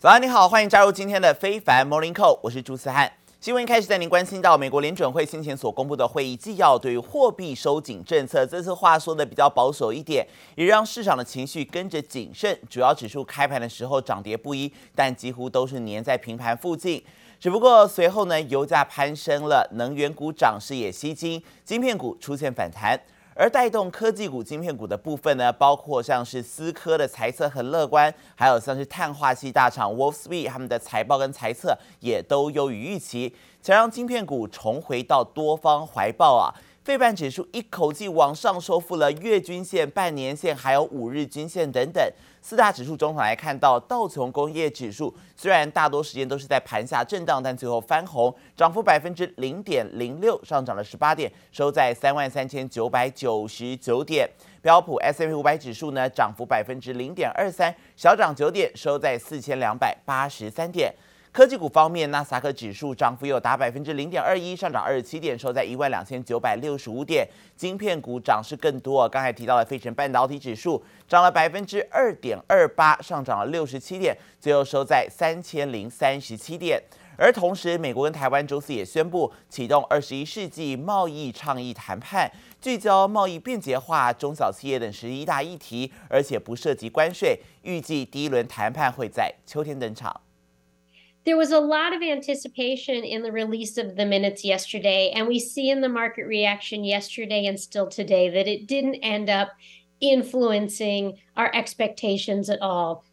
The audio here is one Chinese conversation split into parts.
早安，你好，欢迎加入今天的非凡 Morning Call，我是朱思翰。新闻开始带您关心到美国联准会先前所公布的会议纪要，对于货币收紧政策，这次话说的比较保守一点，也让市场的情绪跟着谨慎。主要指数开盘的时候涨跌不一，但几乎都是粘在平盘附近。只不过随后呢，油价攀升了，能源股涨势也吸金，晶片股出现反弹。而带动科技股、晶片股的部分呢，包括像是思科的财测很乐观，还有像是碳化矽大厂 Wolfspeed 他们的财报跟财测也都优于预期，才让晶片股重回到多方怀抱啊。费半指数一口气往上收复了月均线、半年线，还有五日均线等等。四大指数中场来看到道琼工业指数，虽然大多时间都是在盘下震荡，但最后翻红，涨幅百分之零点零六，上涨了十八点，收在三万三千九百九十九点。标普 S&P 五百指数呢，涨幅百分之零点二三，小涨九点，收在四千两百八十三点。科技股方面，纳斯达克指数涨幅有达百分之零点二一，上涨二十七点，收在一万两千九百六十五点。晶片股涨势更多，刚才提到的费城半导体指数涨了百分之二点二八，上涨了六十七点，最后收在三千零三十七点。而同时，美国跟台湾周四也宣布启动二十一世纪贸易倡议谈判，聚焦贸易便捷化、中小企业等十一大议题，而且不涉及关税。预计第一轮谈判会在秋天登场。There was a lot of anticipation in the release of the minutes yesterday, and we see in the market reaction yesterday and still today that it didn't end up influencing our expectations at all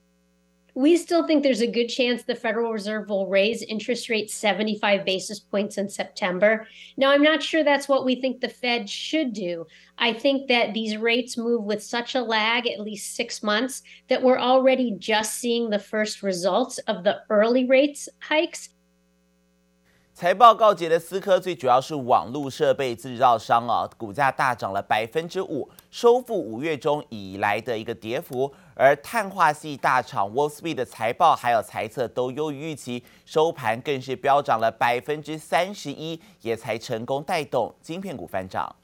We still think there's a good chance the Federal Reserve will raise interest rates 75 basis points in September. Now, I'm not sure that's what we think the Fed should do. I think that these rates move with such a lag, at least six months, that we're already just seeing the first results of the early rates hikes. 财报告捷的思科最主要是网络设备制造商啊，股价大涨了百分之五，收复五月中以来的一个跌幅。 而碳化系大厂 Wolfspeed 的财报还有财测都优于预期，收盘更是飙涨了百分之三十一，也才成功带动晶片股翻涨。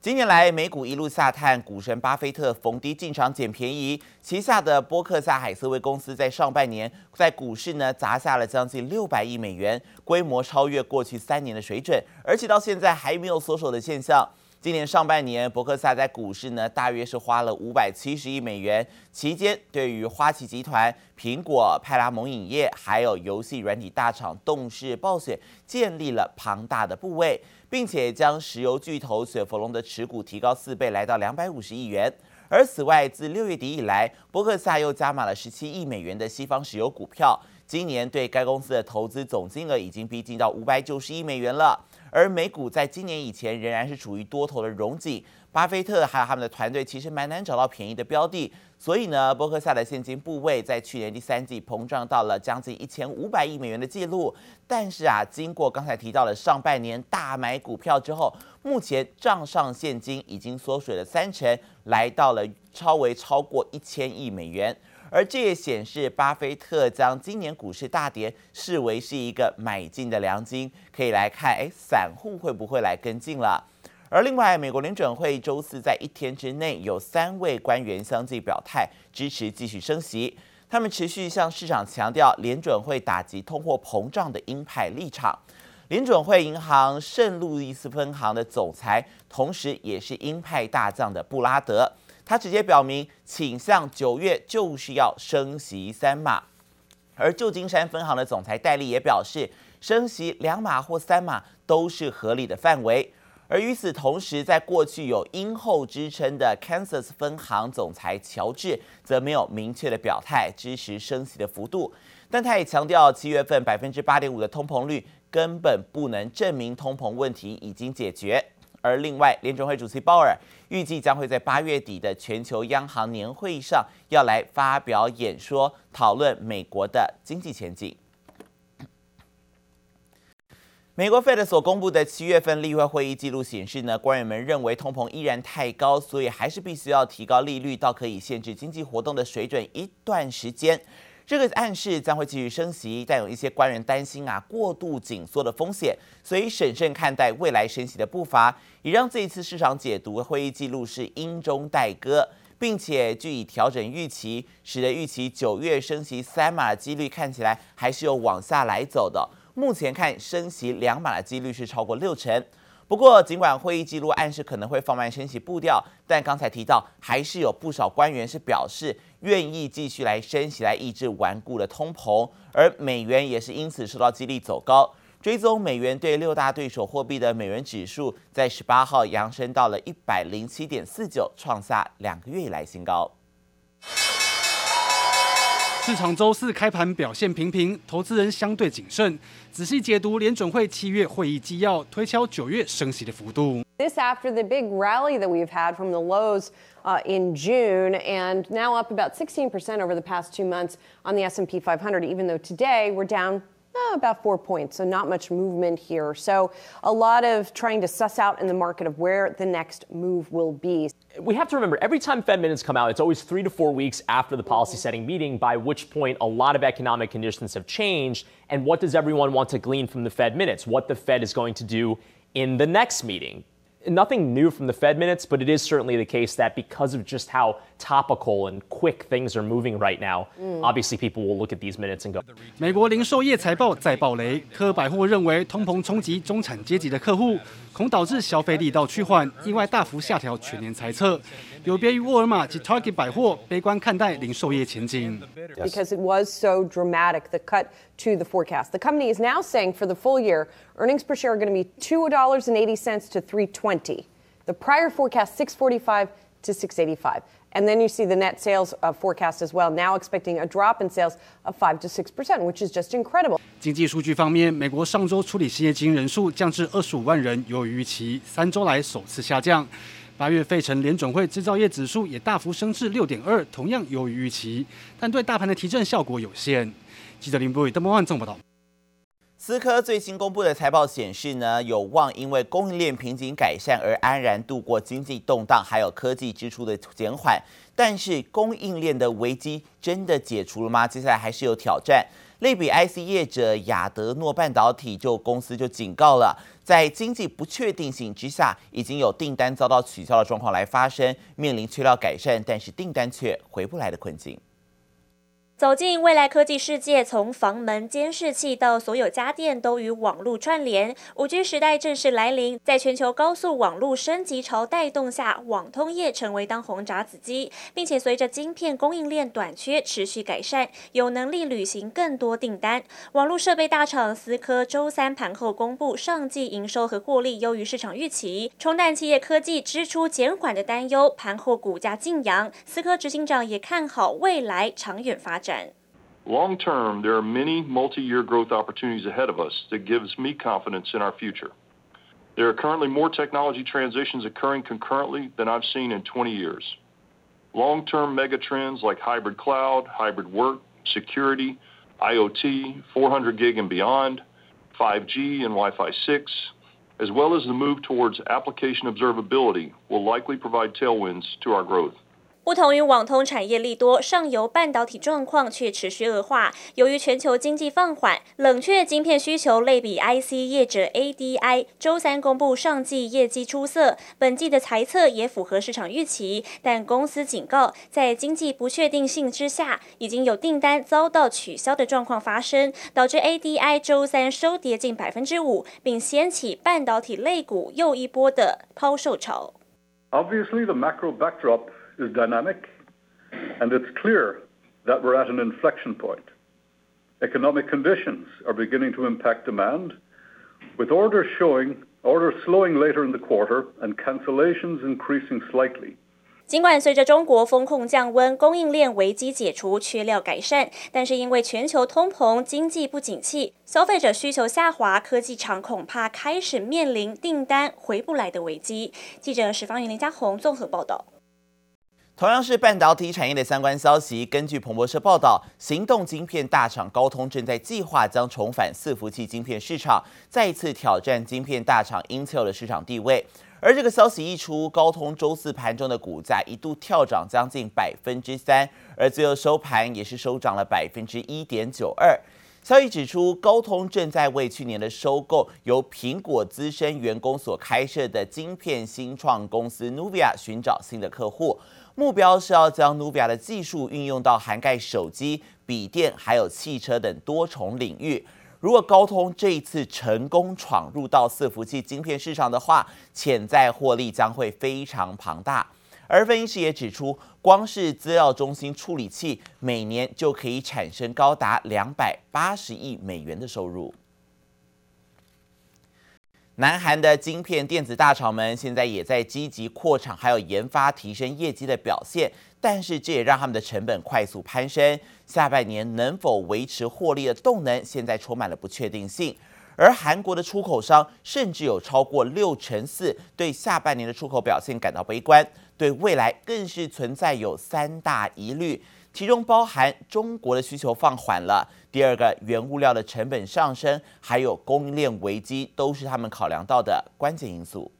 今年来，美股一路下探，股神巴菲特逢低进场捡便宜。旗下的波克夏海瑟威公司在上半年在股市呢砸下了将近六百亿美元，规模超越过去三年的水准，而且到现在还没有缩手的现象。今年上半年，伯克萨在股市呢大约是花了五百七十亿美元，期间对于花旗集团、苹果、派拉蒙影业还有游戏软体大厂动视暴雪建立了庞大的部位。并且将石油巨头雪佛龙的持股提高四倍，来到两百五十亿元。而此外，自六月底以来，伯克萨又加码了十七亿美元的西方石油股票。今年对该公司的投资总金额已经逼近到五百九十亿美元了。而美股在今年以前仍然是处于多头的荣景。巴菲特还有他们的团队其实蛮难找到便宜的标的，所以呢，波克夏的现金部位在去年第三季膨胀到了将近一千五百亿美元的记录。但是啊，经过刚才提到的上半年大买股票之后，目前账上现金已经缩水了三成，来到了超为超过一千亿美元。而这也显示巴菲特将今年股市大跌视为是一个买进的良机，可以来看，哎，散户会不会来跟进了？而另外，美国联准会周四在一天之内有三位官员相继表态支持继续升息，他们持续向市场强调联准会打击通货膨胀的鹰派立场。联准会银行圣路易斯分行的总裁，同时也是鹰派大将的布拉德，他直接表明倾向九月就是要升息三码。而旧金山分行的总裁戴利也表示，升息两码或三码都是合理的范围。而与此同时，在过去有鹰后之称的 Kansas 分行总裁乔治，则没有明确的表态支持升息的幅度，但他也强调，七月份百分之八点五的通膨率根本不能证明通膨问题已经解决。而另外，联准会主席鲍尔预计将会在八月底的全球央行年会上要来发表演说，讨论美国的经济前景。美国 Fed 所公布的七月份例会会议记录显示呢，官员们认为通膨依然太高，所以还是必须要提高利率到可以限制经济活动的水准一段时间。这个暗示将会继续升息，但有一些官员担心啊过度紧缩的风险，所以审慎看待未来升息的步伐，也让这一次市场解读会议记录是鹰中带歌。并且据以调整预期，使得预期九月升息三码的几率看起来还是有往下来走的。目前看升息两码的几率是超过六成。不过，尽管会议记录暗示可能会放慢升息步调，但刚才提到还是有不少官员是表示愿意继续来升息来抑制顽固的通膨，而美元也是因此受到激励走高。追踪美元对六大对手货币的美元指数在十八号扬升到了一百零七点四九，创下两个月以来新高。市场周四开盘表现平平，投资人相对谨慎。仔细解读联准会七月会议纪要，推敲九月升息的幅度。This after the big rally that we've had from the lows uh, in June, and now up about 16% over the past two months on the S&P 500. Even though today we're down. Oh, about four points, so not much movement here. So a lot of trying to suss out in the market of where the next move will be. We have to remember every time Fed minutes come out, it's always three to four weeks after the policy setting meeting, by which point a lot of economic conditions have changed. And what does everyone want to glean from the Fed minutes? What the Fed is going to do in the next meeting nothing new from the Fed minutes, but it is certainly the case that because of just how topical and quick things are moving right now, mm. obviously people will look at these minutes and go. 美国零售业财报再爆雷，科百货认为通膨冲击中产阶级的客户，恐导致消费力道趋缓，意外大幅下调全年财测。有别于沃尔玛及 Target 百货，悲观看待零售业前景。Because it was so dramatic, the cut to the forecast. The company is now saying for the full year, earnings per share are going to be two dollars and eighty cents to three twenty. The prior forecast six forty five to six eighty five. And then you see the net sales forecast as well, now expecting a drop in sales of five to six percent, which is just incredible. 经济数据方面，美国上周处理失业金人数降至二十五万人，优于预期，三周来首次下降。八月费城联准会制造业指数也大幅升至六点二，同样优于预期，但对大盘的提振效果有限。记者林博宇、邓博万综报道。思科最新公布的财报显示呢，有望因为供应链瓶颈改善而安然度过经济动荡，还有科技支出的减缓。但是供应链的危机真的解除了吗？接下来还是有挑战。类比 IC 业者亚德诺半导体就公司就警告了，在经济不确定性之下，已经有订单遭到取消的状况来发生，面临缺料改善，但是订单却回不来的困境。走进未来科技世界，从房门监视器到所有家电都与网络串联，5G 时代正式来临。在全球高速网络升级潮带动下，网通业成为当红炸子鸡，并且随着晶片供应链短缺持续改善，有能力履行更多订单。网络设备大厂思科周三盘后公布，上季营收和获利优于市场预期，冲淡企业科技支出减缓的担忧。盘后股价劲扬，思科执行长也看好未来长远发展。Long term, there are many multi-year growth opportunities ahead of us that gives me confidence in our future. There are currently more technology transitions occurring concurrently than I've seen in 20 years. Long-term mega trends like hybrid cloud, hybrid work, security, IoT, 400 gig and beyond, 5G and Wi-Fi 6, as well as the move towards application observability will likely provide tailwinds to our growth. 不同于网通产业利多，上游半导体状况却持续恶化。由于全球经济放缓，冷却晶片需求，类比 IC 业者 ADI 周三公布上季业绩出色，本季的财测也符合市场预期。但公司警告，在经济不确定性之下，已经有订单遭到取消的状况发生，导致 ADI 周三收跌近百分之五，并掀起半导体类股又一波的抛售潮。Obviously, the macro backdrop is dynamic, and it's clear that we're at an inflection point. Economic conditions are beginning to impact demand, with orders showing orders slowing later in the quarter and cancellations increasing slightly. 尽管随着中国封控降温，供应链危机解除，缺料改善，但是因为全球通膨、经济不景气、消费者需求下滑，科技厂恐怕开始面临订单回不来的危机。记者史芳云、林家宏综合报道。 同样是半导体产业的相关消息，根据彭博社报道，行动晶片大厂高通正在计划将重返伺服器晶片市场，再次挑战晶片大厂 Intel 的市场地位。而这个消息一出，高通周四盘中的股价一度跳涨将近百分之三，而最后收盘也是收涨了百分之一点九二。消息指出，高通正在为去年的收购由苹果资深员工所开设的晶片新创公司 Nuvia 寻找新的客户。目标是要将 NUVIA 的技术运用到涵盖手机、笔电还有汽车等多重领域。如果高通这一次成功闯入到伺服器晶片市场的话，潜在获利将会非常庞大。而分析师也指出，光是资料中心处理器每年就可以产生高达两百八十亿美元的收入。南韩的晶片电子大厂们现在也在积极扩产，还有研发提升业绩的表现，但是这也让他们的成本快速攀升。下半年能否维持获利的动能，现在充满了不确定性。而韩国的出口商甚至有超过六成四对下半年的出口表现感到悲观，对未来更是存在有三大疑虑，其中包含中国的需求放缓了，第二个原物料的成本上升，还有供应链危机，都是他们考量到的关键因素。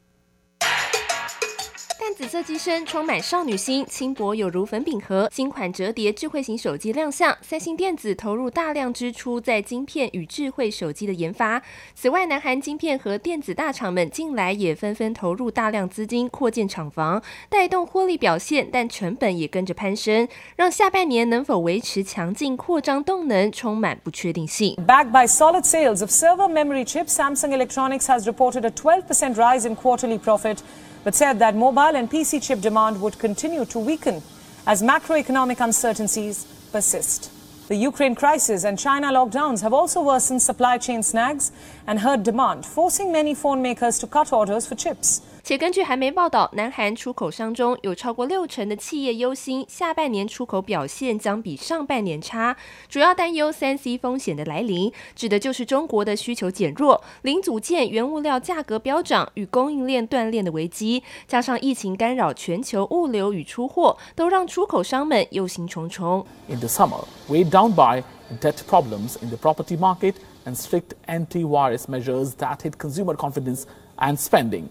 紫色机身充满少女心，轻薄有如粉饼盒。新款折叠智慧型手机亮相，三星电子投入大量支出在晶片与智慧手机的研发。此外，南韩晶片和电子大厂们近来也纷纷投入大量资金扩建厂房，带动获利表现，但成本也跟着攀升，让下半年能否维持强劲扩张动能充满不确定性。Backed by solid sales of server memory chips, Samsung Electronics has reported a 12% rise in quarterly profit. But said that mobile and PC chip demand would continue to weaken as macroeconomic uncertainties persist. The Ukraine crisis and China lockdowns have also worsened supply chain snags and hurt demand, forcing many phone makers to cut orders for chips. 且根据韩媒报道，南韩出口商中有超过六成的企业忧心下半年出口表现将比上半年差，主要担忧三 C 风险的来临，指的就是中国的需求减弱、零组件、原物料价格飙涨与供应链断链的危机，加上疫情干扰全球物流与出货，都让出口商们忧心忡忡。In the summer, weighed down by debt problems in the property market and strict anti-virus measures that hit consumer confidence and spending.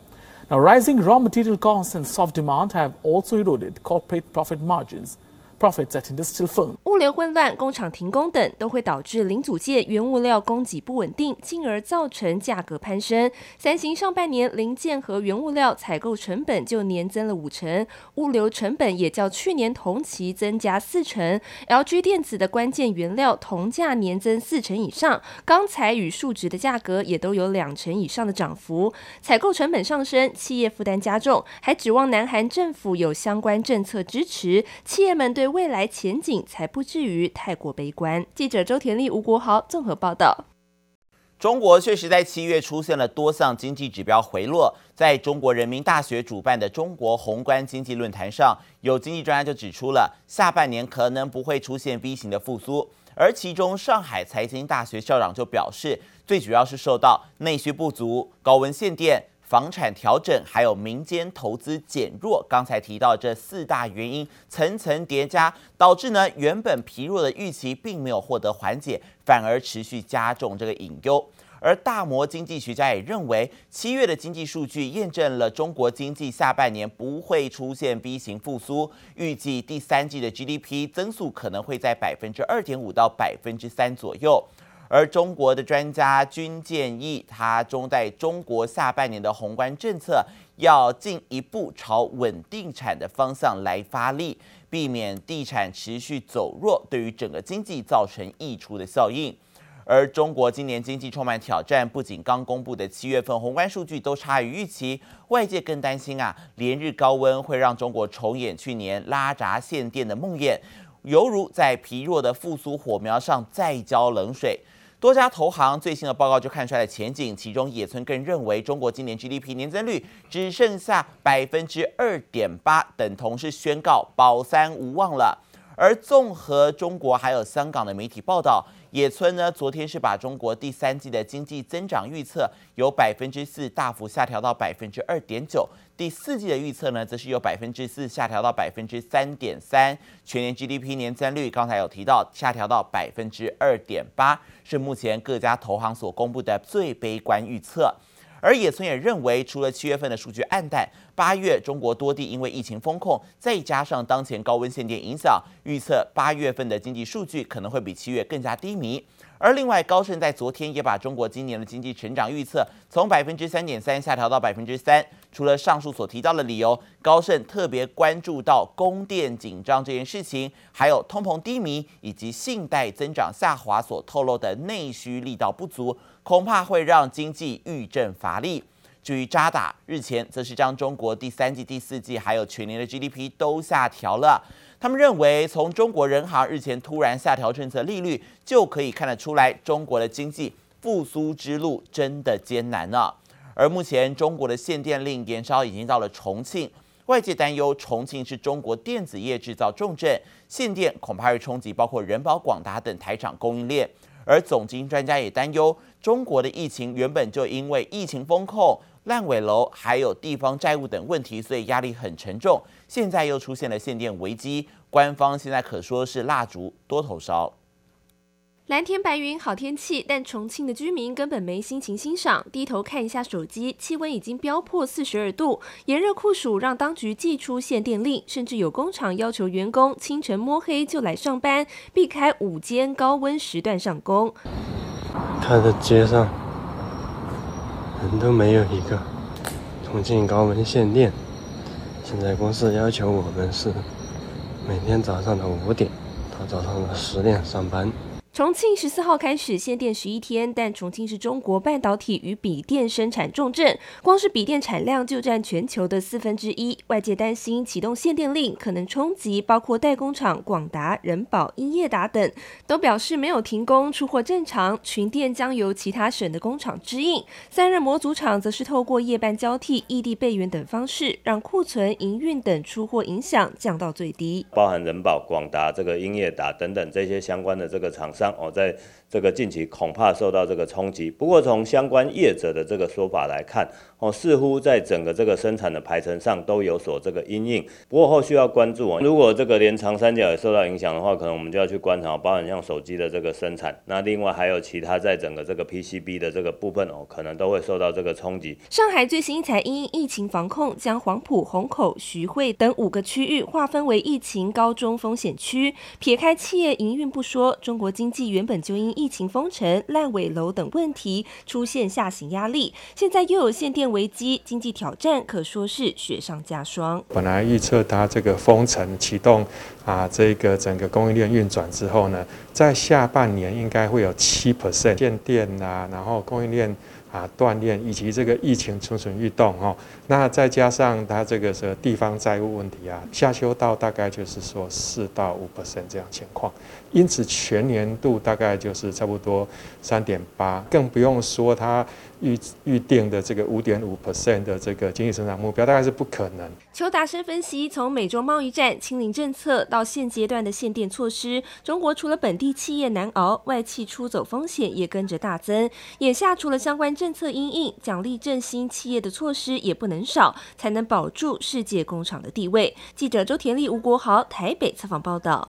Now, rising raw material costs and soft demand have also eroded corporate profit margins. 物流混乱、工厂停工等，都会导致零组件、原物料供给不稳定，进而造成价格攀升。三星上半年零件和原物料采购成本就年增了五成，物流成本也较去年同期增加四成。LG 电子的关键原料铜价年增四成以上，钢材与树脂的价格也都有两成以上的涨幅。采购成本上升，企业负担加重，还指望南韩政府有相关政策支持，企业们对未来前景才不至于太过悲观。记者周田丽、吴国豪综合报道。中国确实在七月出现了多项经济指标回落。在中国人民大学主办的中国宏观经济论坛上，有经济专家就指出了下半年可能不会出现 V 型的复苏。而其中上海财经大学校长就表示，最主要是受到内需不足、高温限电。房产调整，还有民间投资减弱，刚才提到这四大原因层层叠加，导致呢原本疲弱的预期并没有获得缓解，反而持续加重这个隐忧。而大摩经济学家也认为，七月的经济数据验证了中国经济下半年不会出现 V 型复苏，预计第三季的 GDP 增速可能会在百分之二点五到百分之三左右。而中国的专家均建议，他中在中国下半年的宏观政策要进一步朝稳定产的方向来发力，避免地产持续走弱，对于整个经济造成溢出的效应。而中国今年经济充满挑战，不仅刚公布的七月份宏观数据都差于预期，外界更担心啊，连日高温会让中国重演去年拉闸限电的梦魇，犹如在疲弱的复苏火苗上再浇冷水。多家投行最新的报告就看出来了前景，其中野村更认为中国今年 GDP 年增率只剩下百分之二点八，等同是宣告保三无望了。而综合中国还有香港的媒体报道。野村呢，昨天是把中国第三季的经济增长预测由百分之四大幅下调到百分之二点九，第四季的预测呢，则是由百分之四下调到百分之三点三，全年 GDP 年增率刚才有提到下调到百分之二点八，是目前各家投行所公布的最悲观预测。而野村也认为，除了七月份的数据黯淡，八月中国多地因为疫情封控，再加上当前高温限电影响，预测八月份的经济数据可能会比七月更加低迷。而另外，高盛在昨天也把中国今年的经济成长预测从百分之三点三下调到百分之三。除了上述所提到的理由，高盛特别关注到供电紧张这件事情，还有通膨低迷以及信贷增长下滑所透露的内需力道不足，恐怕会让经济遇震乏力。至于渣打日前则是将中国第三季、第四季还有全年的 GDP 都下调了。他们认为，从中国人行日前突然下调政策利率，就可以看得出来，中国的经济复苏之路真的艰难了。而目前，中国的限电令延烧已经到了重庆，外界担忧重庆是中国电子业制造重镇，限电恐怕会冲击包括人保、广达等台厂供应链。而总经专家也担忧，中国的疫情原本就因为疫情风控。烂尾楼还有地方债务等问题，所以压力很沉重。现在又出现了限电危机，官方现在可说是蜡烛多头烧。蓝天白云好天气，但重庆的居民根本没心情欣赏。低头看一下手机，气温已经飙破四十二度，炎热酷暑让当局祭出限电令，甚至有工厂要求员工清晨摸黑就来上班，避开午间高温时段上工。他的街上。人都没有一个。重庆高温限电，现在公司要求我们是每天早上的五点到早上的十点上班。重庆十四号开始限电十一天，但重庆是中国半导体与笔电生产重镇，光是笔电产量就占全球的四分之一。外界担心启动限电令可能冲击包括代工厂广达、人保、英业达等，都表示没有停工，出货正常，群电将由其他省的工厂支应。散热模组厂则是透过夜班交替、异地备援等方式，让库存、营运等出货影响降到最低。包含人保、广达、这个英业达等等这些相关的这个厂商。哦，在这个近期恐怕受到这个冲击。不过从相关业者的这个说法来看，哦，似乎在整个这个生产的排程上都有所这个阴影。不过后续要关注哦，如果这个连长三角也受到影响的话，可能我们就要去观察，包含像手机的这个生产。那另外还有其他在整个这个 PCB 的这个部分哦，可能都会受到这个冲击。上海最新一台因疫情防控，将黄埔、虹口、徐汇等五个区域划分为疫情高中风险区。撇开企业营运不说，中国经济原本就因疫情封城、烂尾楼等问题出现下行压力，现在又有限电危机，经济挑战可说是雪上加霜。本来预测它这个封城启动啊，这个整个供应链运转之后呢，在下半年应该会有七 percent 限电啊，然后供应链。啊，锻炼以及这个疫情蠢蠢欲动哦，那再加上它这个是地方债务问题啊，下修到大概就是说四到五 percent 这样情况，因此全年度大概就是差不多三点八，更不用说它。预预定的这个五点五 percent 的这个经济增长目标，大概是不可能。邱达生分析，从美洲贸易战、清零政策到现阶段的限电措施，中国除了本地企业难熬，外企出走风险也跟着大增。眼下除了相关政策因应，奖励振兴企业的措施也不能少，才能保住世界工厂的地位。记者周田丽、吴国豪台北采访报道。